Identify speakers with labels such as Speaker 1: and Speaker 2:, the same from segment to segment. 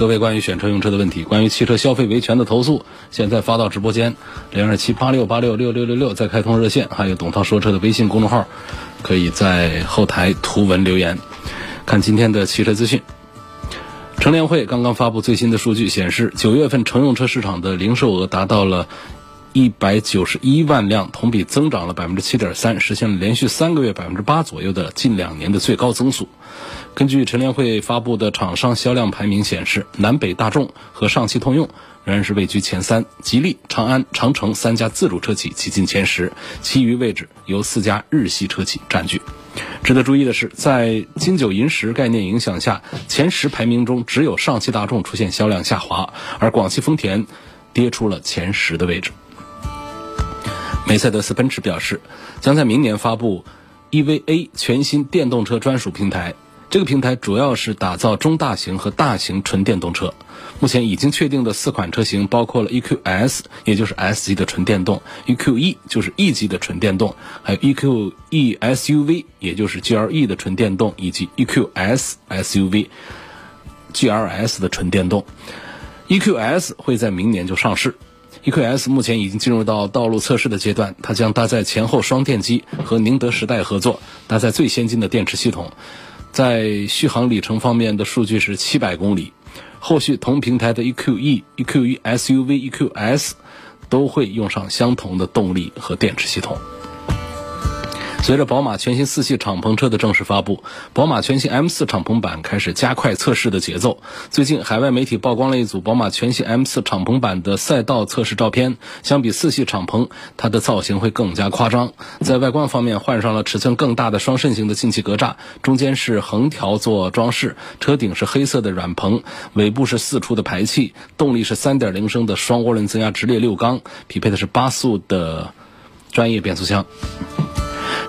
Speaker 1: 各位关于选车用车的问题，关于汽车消费维权的投诉，现在发到直播间零二七八六八六六六六六，再开通热线，还有董涛说车的微信公众号，可以在后台图文留言。看今天的汽车资讯，乘联会刚刚发布最新的数据显示，九月份乘用车市场的零售额达到了。一百九十一万辆，同比增长了百分之七点三，实现了连续三个月百分之八左右的近两年的最高增速。根据乘联会发布的厂商销量排名显示，南北大众和上汽通用仍然是位居前三，吉利、长安、长城三家自主车企挤进前十，其余位置由四家日系车企占据。值得注意的是，在金九银十概念影响下，前十排名中只有上汽大众出现销量下滑，而广汽丰田跌出了前十的位置。梅赛德斯奔驰表示，将在明年发布 EVA 全新电动车专属平台。这个平台主要是打造中大型和大型纯电动车。目前已经确定的四款车型包括了 EQS，也就是 S 级的纯电动；EQE 就是 E 级的纯电动；还有 EQE SUV，也就是 GLE 的纯电动，以及 EQS SUV GLS 的纯电动。EQS 会在明年就上市。EQS 目前已经进入到道路测试的阶段，它将搭载前后双电机，和宁德时代合作，搭载最先进的电池系统。在续航里程方面的数据是七百公里。后续同平台的 EQE、EQE SUV、EQS 都会用上相同的动力和电池系统。随着宝马全新四系敞篷车的正式发布，宝马全新 M4 敞篷版开始加快测试的节奏。最近，海外媒体曝光了一组宝马全新 M4 敞篷版的赛道测试照片。相比四系敞篷，它的造型会更加夸张。在外观方面，换上了尺寸更大的双肾型的进气格栅，中间是横条做装饰，车顶是黑色的软棚，尾部是四出的排气，动力是3.0升的双涡轮增压直列六缸，匹配的是八速的专业变速箱。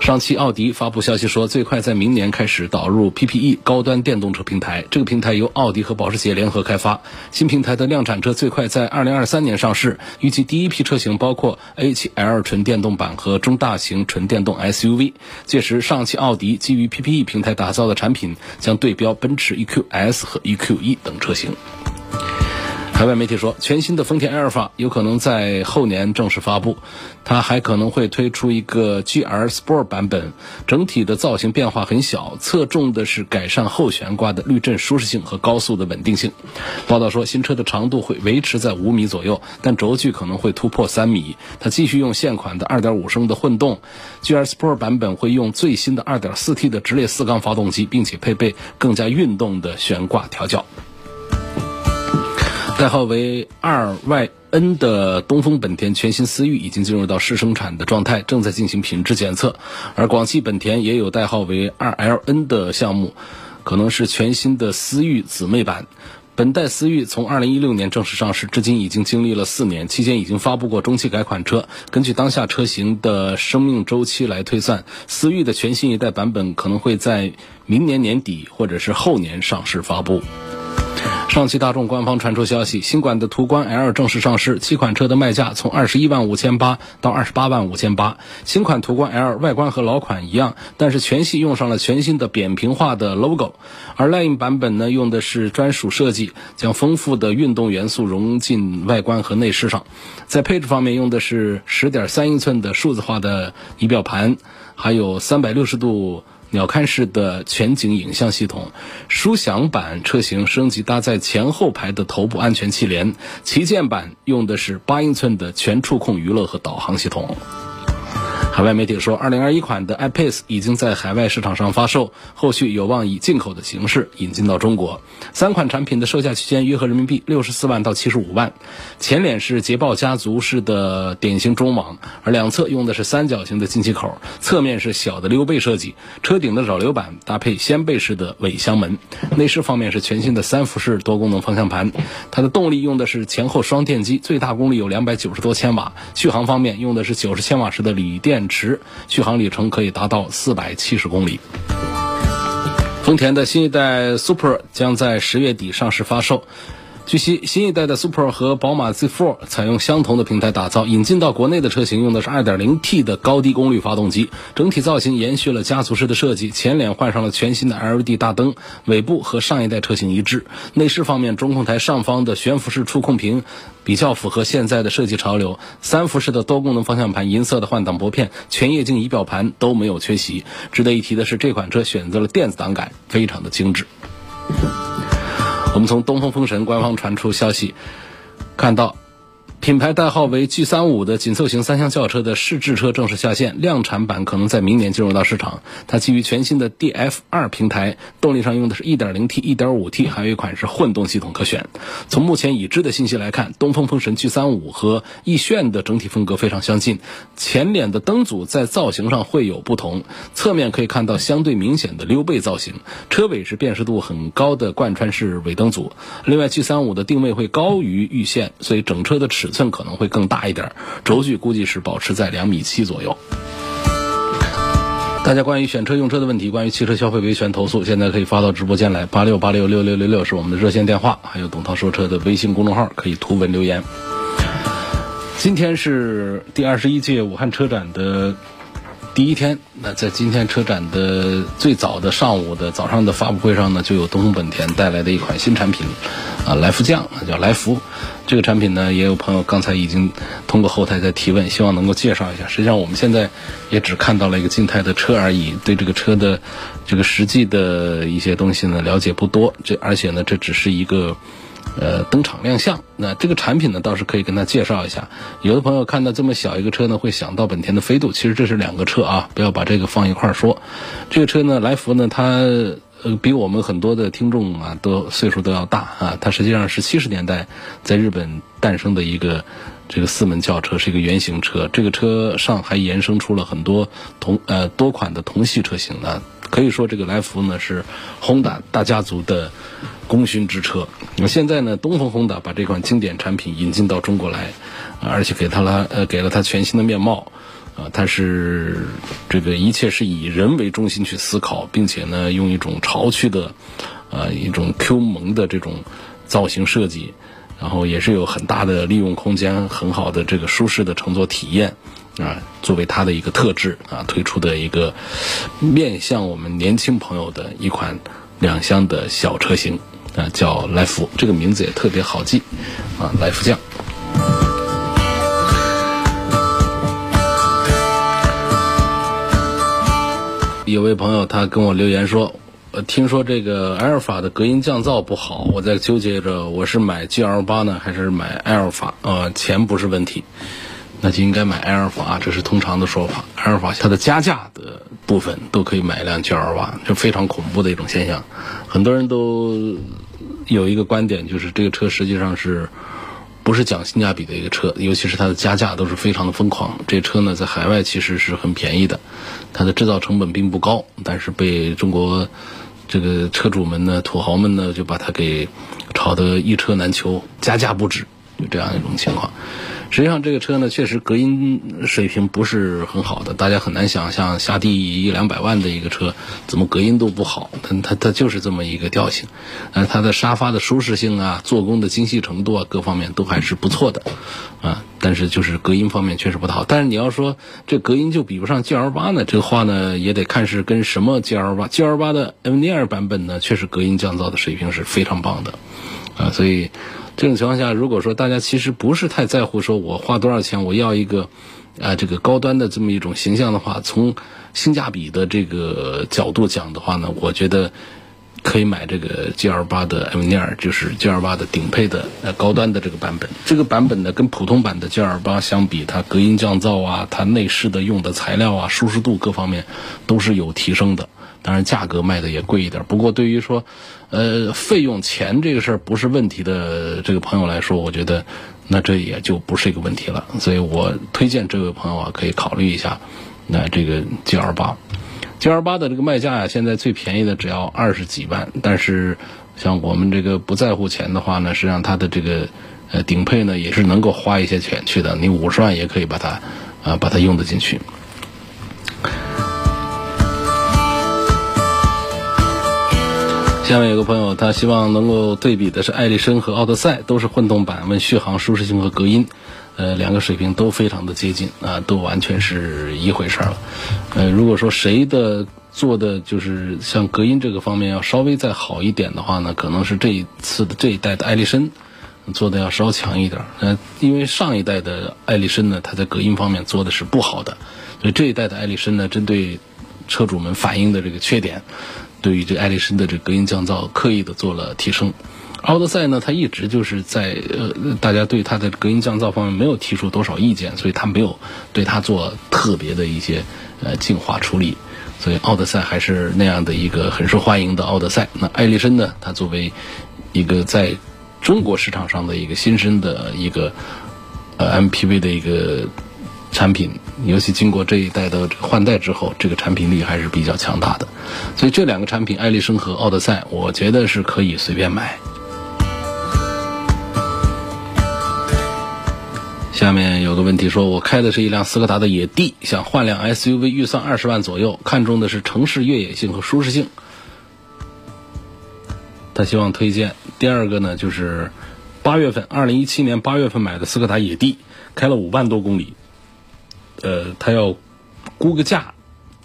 Speaker 1: 上汽奥迪发布消息说，最快在明年开始导入 PPE 高端电动车平台。这个平台由奥迪和保时捷联合开发。新平台的量产车最快在2023年上市，预计第一批车型包括 A7L 纯电动版和中大型纯电动 SUV。届时，上汽奥迪基于 PPE 平台打造的产品将对标奔驰 EQS 和 EQE 等车型。海外媒体说，全新的丰田埃尔法有可能在后年正式发布，它还可能会推出一个 GR Sport 版本，整体的造型变化很小，侧重的是改善后悬挂的滤震舒适性和高速的稳定性。报道说，新车的长度会维持在五米左右，但轴距可能会突破三米。它继续用现款的2.5升的混动，GR Sport 版本会用最新的 2.4T 的直列四缸发动机，并且配备更加运动的悬挂调教。代号为二 YN 的东风本田全新思域已经进入到试生产的状态，正在进行品质检测。而广汽本田也有代号为二 LN 的项目，可能是全新的思域姊妹版。本代思域从2016年正式上市，至今已经经历了四年，期间已经发布过中期改款车。根据当下车型的生命周期来推算，思域的全新一代版本可能会在明年年底或者是后年上市发布。上汽大众官方传出消息，新款的途观 L 正式上市，七款车的卖价从二十一万五千八到二十八万五千八。新款途观 L 外观和老款一样，但是全系用上了全新的扁平化的 logo，而 Line 版本呢用的是专属设计，将丰富的运动元素融进外观和内饰上。在配置方面用的是十点三英寸的数字化的仪表盘，还有三百六十度。鸟瞰式的全景影像系统，舒享版车型升级搭载前后排的头部安全气帘，旗舰版用的是八英寸的全触控娱乐和导航系统。海外媒体说，二零二一款的 iPace 已经在海外市场上发售，后续有望以进口的形式引进到中国。三款产品的售价区间约合人民币六十四万到七十五万。前脸是捷豹家族式的典型中网，而两侧用的是三角形的进气口，侧面是小的溜背设计。车顶的扰流板搭配掀背式的尾箱门。内饰方面是全新的三辐式多功能方向盘。它的动力用的是前后双电机，最大功率有两百九十多千瓦。续航方面用的是九十千瓦时的锂电电池，续航里程可以达到四百七十公里。丰田的新一代 Super 将在十月底上市发售。据悉，新一代的 Super 和宝马 Z4 采用相同的平台打造，引进到国内的车型用的是 2.0T 的高低功率发动机，整体造型延续了家族式的设计，前脸换上了全新的 LED 大灯，尾部和上一代车型一致。内饰方面，中控台上方的悬浮式触控屏比较符合现在的设计潮流，三辐式的多功能方向盘、银色的换挡拨片、全液晶仪表盘都没有缺席。值得一提的是，这款车选择了电子档杆，非常的精致。我们从东风风神官方传出消息，看到。品牌代号为 G 三五的紧凑型三厢轿车的试制车正式下线，量产版可能在明年进入到市场。它基于全新的 DF 二平台，动力上用的是一点零 T、一点五 T，还有一款是混动系统可选。从目前已知的信息来看，东风风神 G 三五和奕炫的整体风格非常相近。前脸的灯组在造型上会有不同，侧面可以看到相对明显的溜背造型，车尾是辨识度很高的贯穿式尾灯组。另外，G 三五的定位会高于奕炫，所以整车的尺。寸可能会更大一点，轴距估计是保持在两米七左右。大家关于选车用车的问题，关于汽车消费维权投诉，现在可以发到直播间来，八六八六六六六六是我们的热线电话，还有董涛说车的微信公众号可以图文留言。今天是第二十一届武汉车展的。第一天，那在今天车展的最早的上午的早上的发布会上呢，就有东风本田带来的一款新产品，啊，来福将，叫来福。这个产品呢，也有朋友刚才已经通过后台在提问，希望能够介绍一下。实际上，我们现在也只看到了一个静态的车而已，对这个车的这个实际的一些东西呢，了解不多。这而且呢，这只是一个。呃，登场亮相，那这个产品呢，倒是可以跟他介绍一下。有的朋友看到这么小一个车呢，会想到本田的飞度，其实这是两个车啊，不要把这个放一块儿说。这个车呢，来福呢，它呃比我们很多的听众啊都岁数都要大啊，它实际上是七十年代在日本诞生的一个这个四门轿车，是一个原型车。这个车上还延伸出了很多同呃多款的同系车型呢。可以说，这个来福呢是宏达大家族的功勋之车。那么现在呢，东风宏达把这款经典产品引进到中国来，而且给它了呃给了它全新的面貌。啊，它是这个一切是以人为中心去思考，并且呢用一种潮趣的呃一种 Q 萌的这种造型设计，然后也是有很大的利用空间，很好的这个舒适的乘坐体验。啊，作为它的一个特质啊，推出的一个面向我们年轻朋友的一款两厢的小车型啊，叫来福，这个名字也特别好记啊，来福将。有位朋友他跟我留言说，呃，听说这个埃尔法的隔音降噪不好，我在纠结着我是买 G L 八呢，还是买埃尔法？呃，钱不是问题。那就应该买埃尔法，这是通常的说法。埃尔法它的加价的部分都可以买一辆 G L 八，这非常恐怖的一种现象。很多人都有一个观点，就是这个车实际上是不是讲性价比的一个车，尤其是它的加价都是非常的疯狂。这车呢，在海外其实是很便宜的，它的制造成本并不高，但是被中国这个车主们呢、土豪们呢，就把它给炒得一车难求，加价不止，就这样一种情况。实际上，这个车呢，确实隔音水平不是很好的。大家很难想象，下地一两百万的一个车，怎么隔音都不好？它它它就是这么一个调性。呃，它的沙发的舒适性啊，做工的精细程度啊，各方面都还是不错的，啊，但是就是隔音方面确实不太好。但是你要说这隔音就比不上 G L 八呢，这个话呢，也得看是跟什么 G L 八。G L 八的 M 尼尔版本呢，确实隔音降噪的水平是非常棒的，啊，所以。这种情况下，如果说大家其实不是太在乎，说我花多少钱，我要一个，啊，这个高端的这么一种形象的话，从性价比的这个角度讲的话呢，我觉得可以买这个 G L 八的 M 尼尔，就是 G L 八的顶配的呃高端的这个版本。这个版本呢，跟普通版的 G L 八相比，它隔音降噪啊，它内饰的用的材料啊，舒适度各方面都是有提升的。当然，价格卖的也贵一点。不过，对于说，呃，费用钱这个事儿不是问题的这个朋友来说，我觉得那这也就不是一个问题了。所以我推荐这位朋友啊，可以考虑一下那这个 G L 八。G L 八的这个卖价呀，现在最便宜的只要二十几万。但是，像我们这个不在乎钱的话呢，实际上它的这个呃顶配呢也是能够花一些钱去的。你五十万也可以把它啊把它用得进去。下面有个朋友，他希望能够对比的是艾力绅和奥德赛，都是混动版，问续航、舒适性和隔音。呃，两个水平都非常的接近啊，都完全是一回事儿了。呃，如果说谁的做的就是像隔音这个方面要稍微再好一点的话呢，可能是这一次的这一代的艾力绅做的要稍强一点。呃，因为上一代的艾力绅呢，它在隔音方面做的是不好的，所以这一代的艾力绅呢，针对车主们反映的这个缺点，对于这艾力绅的这隔音降噪刻意的做了提升。奥德赛呢，它一直就是在呃，大家对它的隔音降噪方面没有提出多少意见，所以它没有对它做特别的一些呃净化处理，所以奥德赛还是那样的一个很受欢迎的奥德赛。那艾力绅呢，它作为一个在中国市场上的一个新生的一个呃 MPV 的一个产品，尤其经过这一代的换代之后，这个产品力还是比较强大的。所以这两个产品，艾力绅和奥德赛，我觉得是可以随便买。下面有个问题说，我开的是一辆斯柯达的野地，想换辆 SUV，预算二十万左右，看中的是城市越野性和舒适性。他希望推荐第二个呢，就是八月份，二零一七年八月份买的斯柯达野地，开了五万多公里。呃，他要估个价，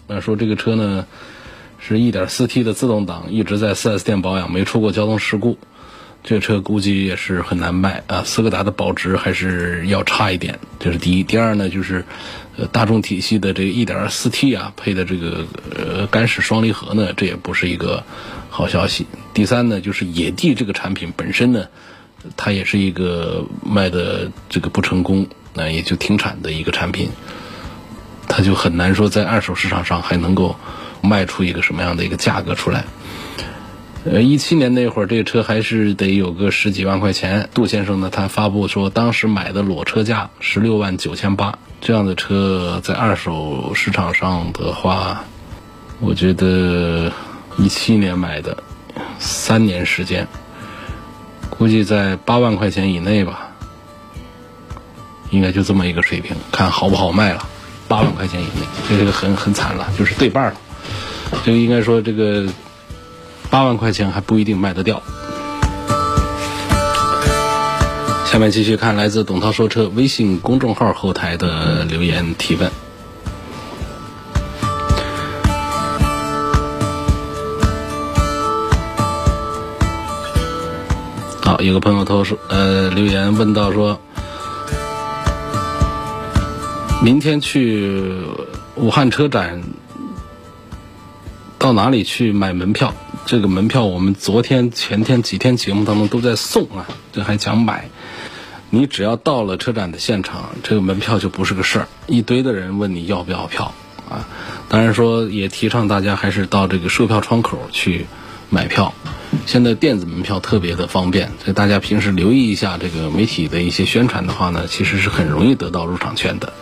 Speaker 1: 那说这个车呢是一点四 T 的自动挡，一直在 4S 店保养，没出过交通事故。这车估计也是很难卖啊！斯柯达的保值还是要差一点，这是第一。第二呢，就是呃大众体系的这个 1.4T 啊配的这个呃干式双离合呢，这也不是一个好消息。第三呢，就是野地这个产品本身呢，它也是一个卖的这个不成功，那也就停产的一个产品，它就很难说在二手市场上还能够卖出一个什么样的一个价格出来。呃，一七年那会儿，这个车还是得有个十几万块钱。杜先生呢，他发布说，当时买的裸车价十六万九千八，这样的车在二手市场上的话，我觉得一七年买的，三年时间，估计在八万块钱以内吧，应该就这么一个水平，看好不好卖了。八万块钱以内，这个很很惨了，就是对半了。这个应该说这个。八万块钱还不一定卖得掉。下面继续看来自董涛说车微信公众号后台的留言提问。好，有个朋友他说，呃，留言问到说，明天去武汉车展，到哪里去买门票？这个门票我们昨天、前天几天节目当中都在送啊，这还讲买。你只要到了车展的现场，这个门票就不是个事儿，一堆的人问你要不要票啊。当然说也提倡大家还是到这个售票窗口去买票。现在电子门票特别的方便，所以大家平时留意一下这个媒体的一些宣传的话呢，其实是很容易得到入场券的。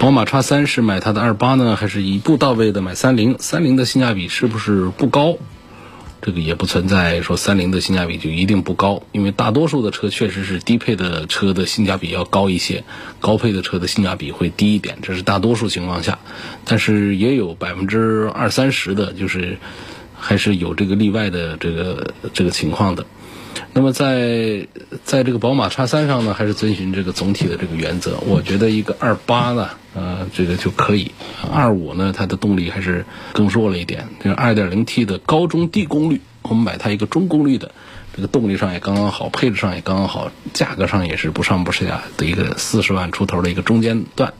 Speaker 1: 宝马叉三是买它的二八呢，还是一步到位的买三菱？三菱的性价比是不是不高？这个也不存在说三菱的性价比就一定不高，因为大多数的车确实是低配的车的性价比要高一些，高配的车的性价比会低一点，这是大多数情况下。但是也有百分之二三十的，就是还是有这个例外的这个这个情况的。那么在在这个宝马叉三上呢，还是遵循这个总体的这个原则。我觉得一个二八呢，呃，这个就可以；二五呢，它的动力还是更弱了一点。这个二点零 T 的高中低功率，我们买它一个中功率的，这个动力上也刚刚好，配置上也刚刚好，价格上也是不上不下的一个四十万出头的一个中间段。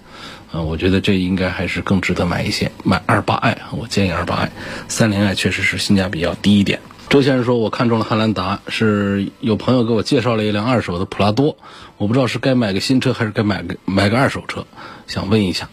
Speaker 1: 呃，我觉得这应该还是更值得买一些，买二八 i，我建议二八 i，三零 i 确实是性价比要低一点。周先生说，我看中了汉兰达，是有朋友给我介绍了一辆二手的普拉多，我不知道是该买个新车还是该买个买个二手车，想问一下。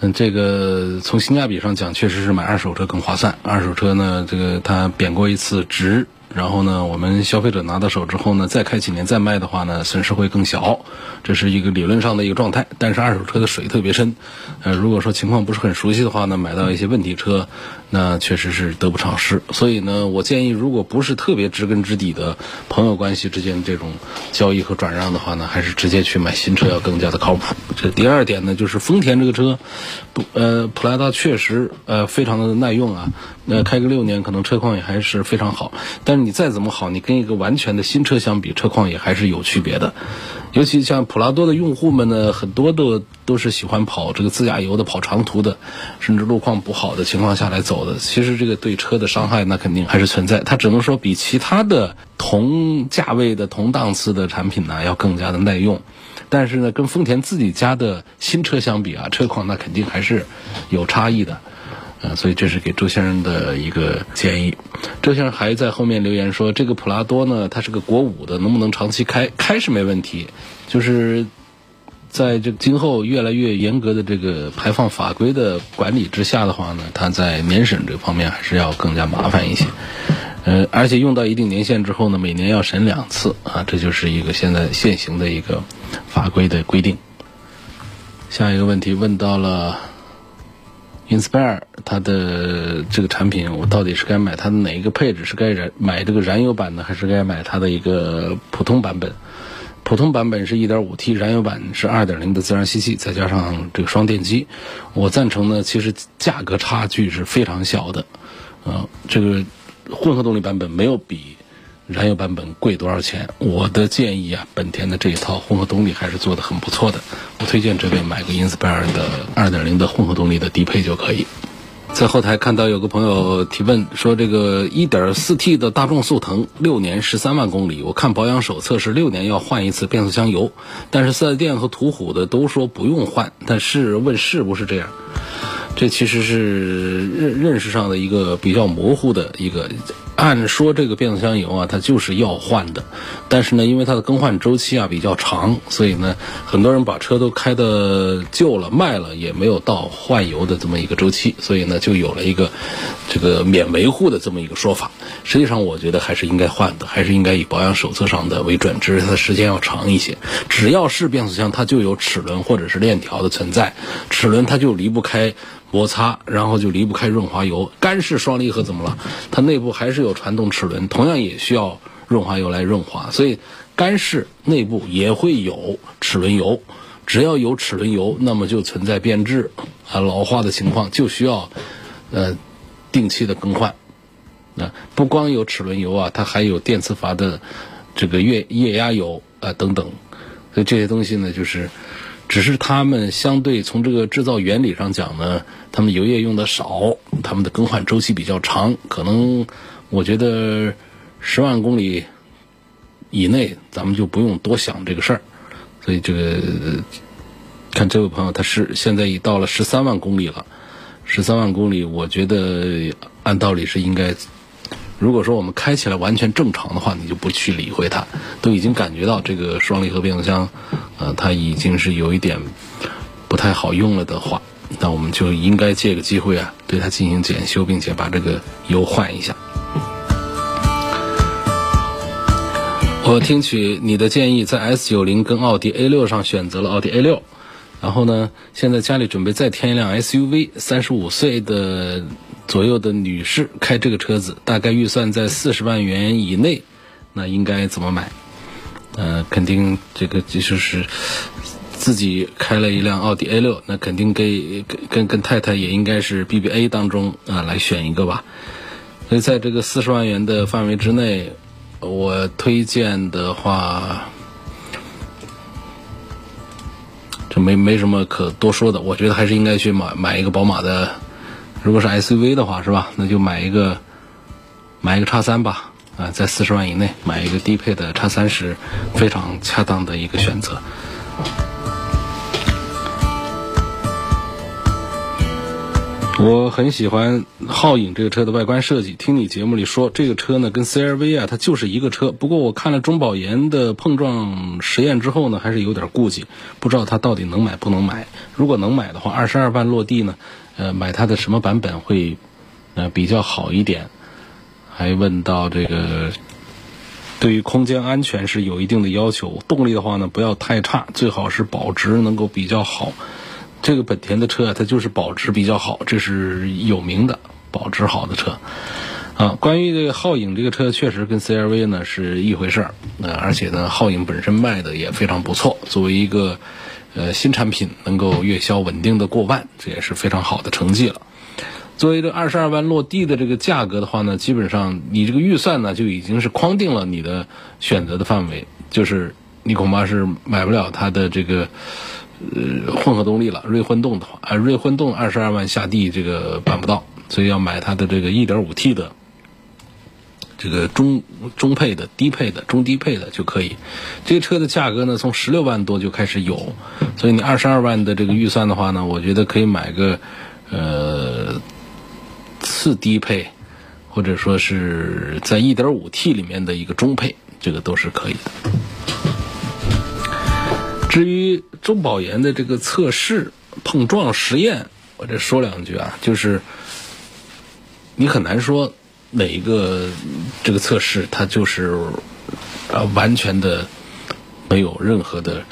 Speaker 1: 嗯，这个从性价比上讲，确实是买二手车更划算。二手车呢，这个它贬过一次值。然后呢，我们消费者拿到手之后呢，再开几年再卖的话呢，损失会更小，这是一个理论上的一个状态。但是二手车的水特别深，呃，如果说情况不是很熟悉的话呢，买到一些问题车，那确实是得不偿失。所以呢，我建议，如果不是特别知根知底的朋友关系之间这种交易和转让的话呢，还是直接去买新车要更加的靠谱。这第二点呢，就是丰田这个车，不，呃，普拉达确实呃非常的耐用啊，那开个六年可能车况也还是非常好，但是。你再怎么好，你跟一个完全的新车相比，车况也还是有区别的。尤其像普拉多的用户们呢，很多都都是喜欢跑这个自驾游的、跑长途的，甚至路况不好的情况下来走其实这个对车的伤害，那肯定还是存在。它只能说比其他的同价位的同档次的产品呢，要更加的耐用。但是呢，跟丰田自己家的新车相比啊，车况那肯定还是有差异的。啊，所以这是给周先生的一个建议。周先生还在后面留言说，这个普拉多呢，它是个国五的，能不能长期开？开是没问题，就是在这今后越来越严格的这个排放法规的管理之下的话呢，它在年审这方面还是要更加麻烦一些。呃，而且用到一定年限之后呢，每年要审两次啊，这就是一个现在现行的一个法规的规定。下一个问题问到了。Inspire 它的这个产品，我到底是该买它的哪一个配置？是该燃买这个燃油版的，还是该买它的一个普通版本？普通版本是 1.5T，燃油版是2.0的自然吸气，再加上这个双电机。我赞成呢，其实价格差距是非常小的。啊，这个混合动力版本没有比。燃油版本贵多少钱？我的建议啊，本田的这一套混合动力还是做的很不错的。我推荐这位买个 Inspire 的2.0的混合动力的低配就可以。在后台看到有个朋友提问说，这个 1.4T 的大众速腾六年十三万公里，我看保养手册是六年要换一次变速箱油，但是四 S 店和途虎的都说不用换，但是问是不是这样？这其实是认认识上的一个比较模糊的一个。按说这个变速箱油啊，它就是要换的，但是呢，因为它的更换周期啊比较长，所以呢，很多人把车都开的旧了卖了，也没有到换油的这么一个周期，所以呢，就有了一个这个免维护的这么一个说法。实际上，我觉得还是应该换的，还是应该以保养手册上的为准，只是它的时间要长一些。只要是变速箱，它就有齿轮或者是链条的存在，齿轮它就离不开。摩擦，然后就离不开润滑油。干式双离合怎么了？它内部还是有传动齿轮，同样也需要润滑油来润滑。所以，干式内部也会有齿轮油。只要有齿轮油，那么就存在变质啊、老化的情况，就需要呃定期的更换。那不光有齿轮油啊，它还有电磁阀的这个液液压油啊等等。所以这些东西呢，就是。只是他们相对从这个制造原理上讲呢，他们油液用的少，他们的更换周期比较长。可能我觉得十万公里以内，咱们就不用多想这个事儿。所以这个看这位朋友，他是现在已到了十三万公里了。十三万公里，我觉得按道理是应该。如果说我们开起来完全正常的话，你就不去理会它，都已经感觉到这个双离合变速箱，呃，它已经是有一点不太好用了的话，那我们就应该借个机会啊，对它进行检修，并且把这个油换一下。我听取你的建议，在 S 九零跟奥迪 A 六上选择了奥迪 A 六，然后呢，现在家里准备再添一辆 SUV，三十五岁的。左右的女士开这个车子，大概预算在四十万元以内，那应该怎么买？呃，肯定这个就是自己开了一辆奥迪 A 六，那肯定给跟跟跟太太也应该是 BBA 当中啊来选一个吧。所以在这个四十万元的范围之内，我推荐的话，这没没什么可多说的。我觉得还是应该去买买一个宝马的。如果是 SUV 的话，是吧？那就买一个，买一个叉三吧。啊，在四十万以内买一个低配的叉三是非常恰当的一个选择。我很喜欢皓影这个车的外观设计。听你节目里说，这个车呢跟 CRV 啊，它就是一个车。不过我看了中保研的碰撞实验之后呢，还是有点顾忌，不知道它到底能买不能买。如果能买的话，二十二万落地呢，呃，买它的什么版本会呃比较好一点？还问到这个，对于空间安全是有一定的要求，动力的话呢不要太差，最好是保值能够比较好。这个本田的车啊，它就是保值比较好，这是有名的保值好的车。啊，关于这个皓影这个车，确实跟 CRV 呢是一回事儿。呃，而且呢，皓影本身卖的也非常不错，作为一个呃新产品，能够月销稳定的过万，这也是非常好的成绩了。作为这二十二万落地的这个价格的话呢，基本上你这个预算呢就已经是框定了你的选择的范围，就是你恐怕是买不了它的这个。呃，混合动力了，锐混动的话，啊，锐混动二十二万下地这个办不到，所以要买它的这个一点五 T 的，这个中中配的、低配的、中低配的就可以。这个车的价格呢，从十六万多就开始有，所以你二十二万的这个预算的话呢，我觉得可以买个呃次低配，或者说是在一点五 T 里面的一个中配，这个都是可以的。至于中保研的这个测试碰撞实验，我这说两句啊，就是你很难说哪一个这个测试它就是啊完全的没有任何的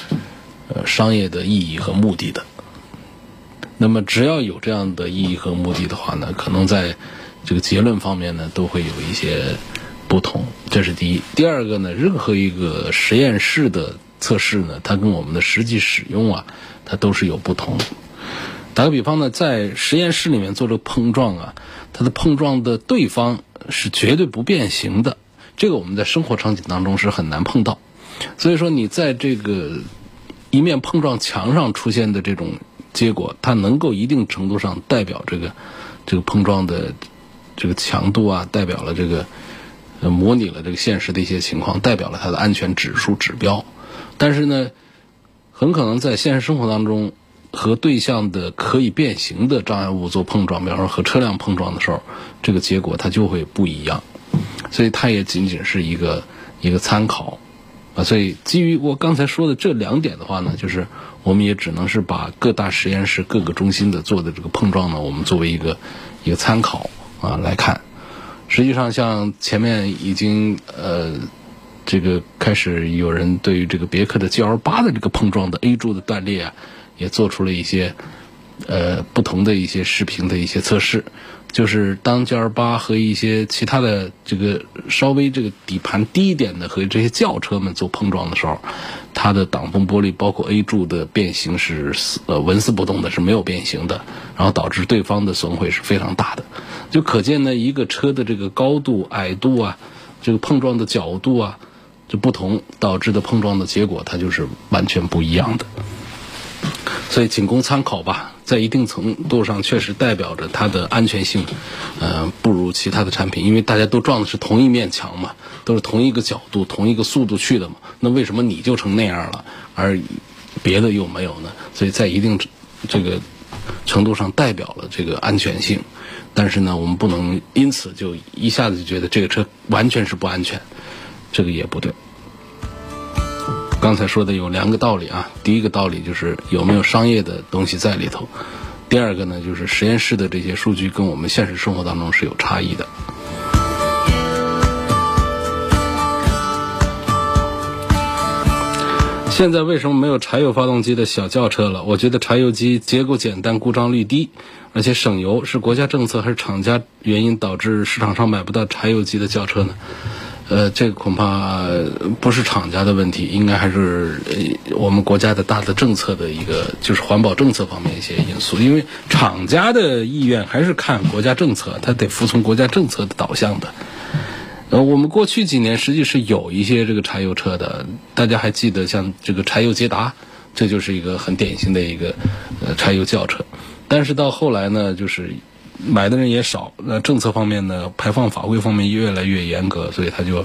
Speaker 1: 呃商业的意义和目的的。那么只要有这样的意义和目的的话呢，可能在这个结论方面呢都会有一些不同。这是第一。第二个呢，任何一个实验室的。测试呢，它跟我们的实际使用啊，它都是有不同。打个比方呢，在实验室里面做这个碰撞啊，它的碰撞的对方是绝对不变形的，这个我们在生活场景当中是很难碰到。所以说，你在这个一面碰撞墙上出现的这种结果，它能够一定程度上代表这个这个碰撞的这个强度啊，代表了这个模拟了这个现实的一些情况，代表了它的安全指数指标。但是呢，很可能在现实生活当中，和对象的可以变形的障碍物做碰撞，比方说和车辆碰撞的时候，这个结果它就会不一样。所以它也仅仅是一个一个参考啊。所以基于我刚才说的这两点的话呢，就是我们也只能是把各大实验室各个中心的做的这个碰撞呢，我们作为一个一个参考啊来看。实际上，像前面已经呃。这个开始有人对于这个别克的 GL 八的这个碰撞的 A 柱的断裂啊，也做出了一些呃不同的一些视频的一些测试。就是当 GL 八和一些其他的这个稍微这个底盘低一点的和这些轿车们做碰撞的时候，它的挡风玻璃包括 A 柱的变形是呃纹丝不动的，是没有变形的，然后导致对方的损毁是非常大的。就可见呢，一个车的这个高度、矮度啊，这个碰撞的角度啊。这不同导致的碰撞的结果，它就是完全不一样的，所以仅供参考吧。在一定程度上，确实代表着它的安全性，呃，不如其他的产品，因为大家都撞的是同一面墙嘛，都是同一个角度、同一个速度去的嘛。那为什么你就成那样了，而别的又没有呢？所以在一定这个程度上代表了这个安全性，但是呢，我们不能因此就一下子就觉得这个车完全是不安全。这个也不对。刚才说的有两个道理啊，第一个道理就是有没有商业的东西在里头，第二个呢就是实验室的这些数据跟我们现实生活当中是有差异的。现在为什么没有柴油发动机的小轿车了？我觉得柴油机结构简单，故障率低，而且省油，是国家政策还是厂家原因导致市场上买不到柴油机的轿车呢？呃，这个恐怕不是厂家的问题，应该还是我们国家的大的政策的一个，就是环保政策方面一些因素。因为厂家的意愿还是看国家政策，它得服从国家政策的导向的。呃，我们过去几年实际是有一些这个柴油车的，大家还记得像这个柴油捷达，这就是一个很典型的一个呃柴油轿车。但是到后来呢，就是。买的人也少，那政策方面呢，排放法规方面越来越严格，所以它就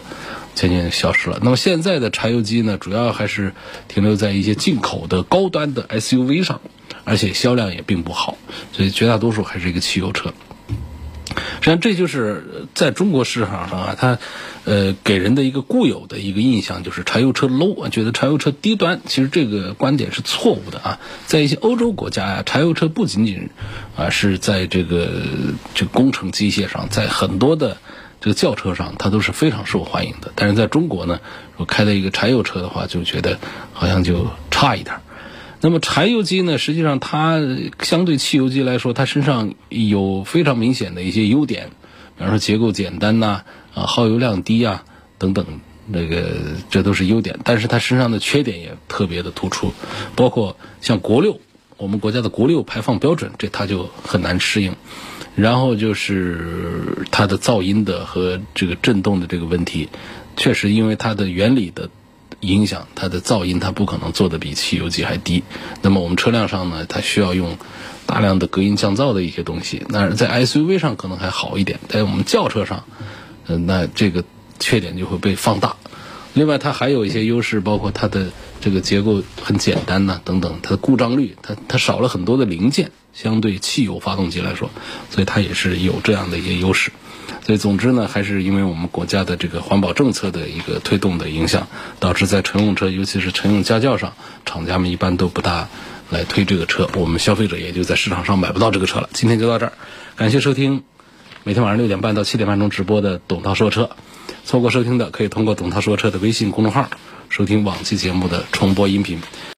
Speaker 1: 渐渐消失了。那么现在的柴油机呢，主要还是停留在一些进口的高端的 SUV 上，而且销量也并不好，所以绝大多数还是一个汽油车。实际上，这就是在中国市场上啊，它呃给人的一个固有的一个印象，就是柴油车 low，觉得柴油车低端。其实这个观点是错误的啊。在一些欧洲国家呀，柴油车不仅仅啊是在这个这工程机械上，在很多的这个轿车上，它都是非常受欢迎的。但是在中国呢，我开的一个柴油车的话，就觉得好像就差一点。那么柴油机呢，实际上它相对汽油机来说，它身上有非常明显的一些优点，比方说结构简单呐，啊耗油量低啊等等，那个这都是优点。但是它身上的缺点也特别的突出，包括像国六，我们国家的国六排放标准，这它就很难适应。然后就是它的噪音的和这个震动的这个问题，确实因为它的原理的。影响它的噪音，它不可能做的比汽油机还低。那么我们车辆上呢，它需要用大量的隔音降噪的一些东西。那在 SUV 上可能还好一点，在我们轿车上，嗯，那这个缺点就会被放大。另外，它还有一些优势，包括它的这个结构很简单呐，等等，它的故障率，它它少了很多的零件，相对汽油发动机来说，所以它也是有这样的一些优势。所以，总之呢，还是因为我们国家的这个环保政策的一个推动的影响，导致在乘用车，尤其是乘用家轿上，厂家们一般都不大来推这个车，我们消费者也就在市场上买不到这个车了。今天就到这儿，感谢收听每天晚上六点半到七点半钟直播的董涛说车。错过收听的，可以通过董涛说车的微信公众号收听往期节目的重播音频。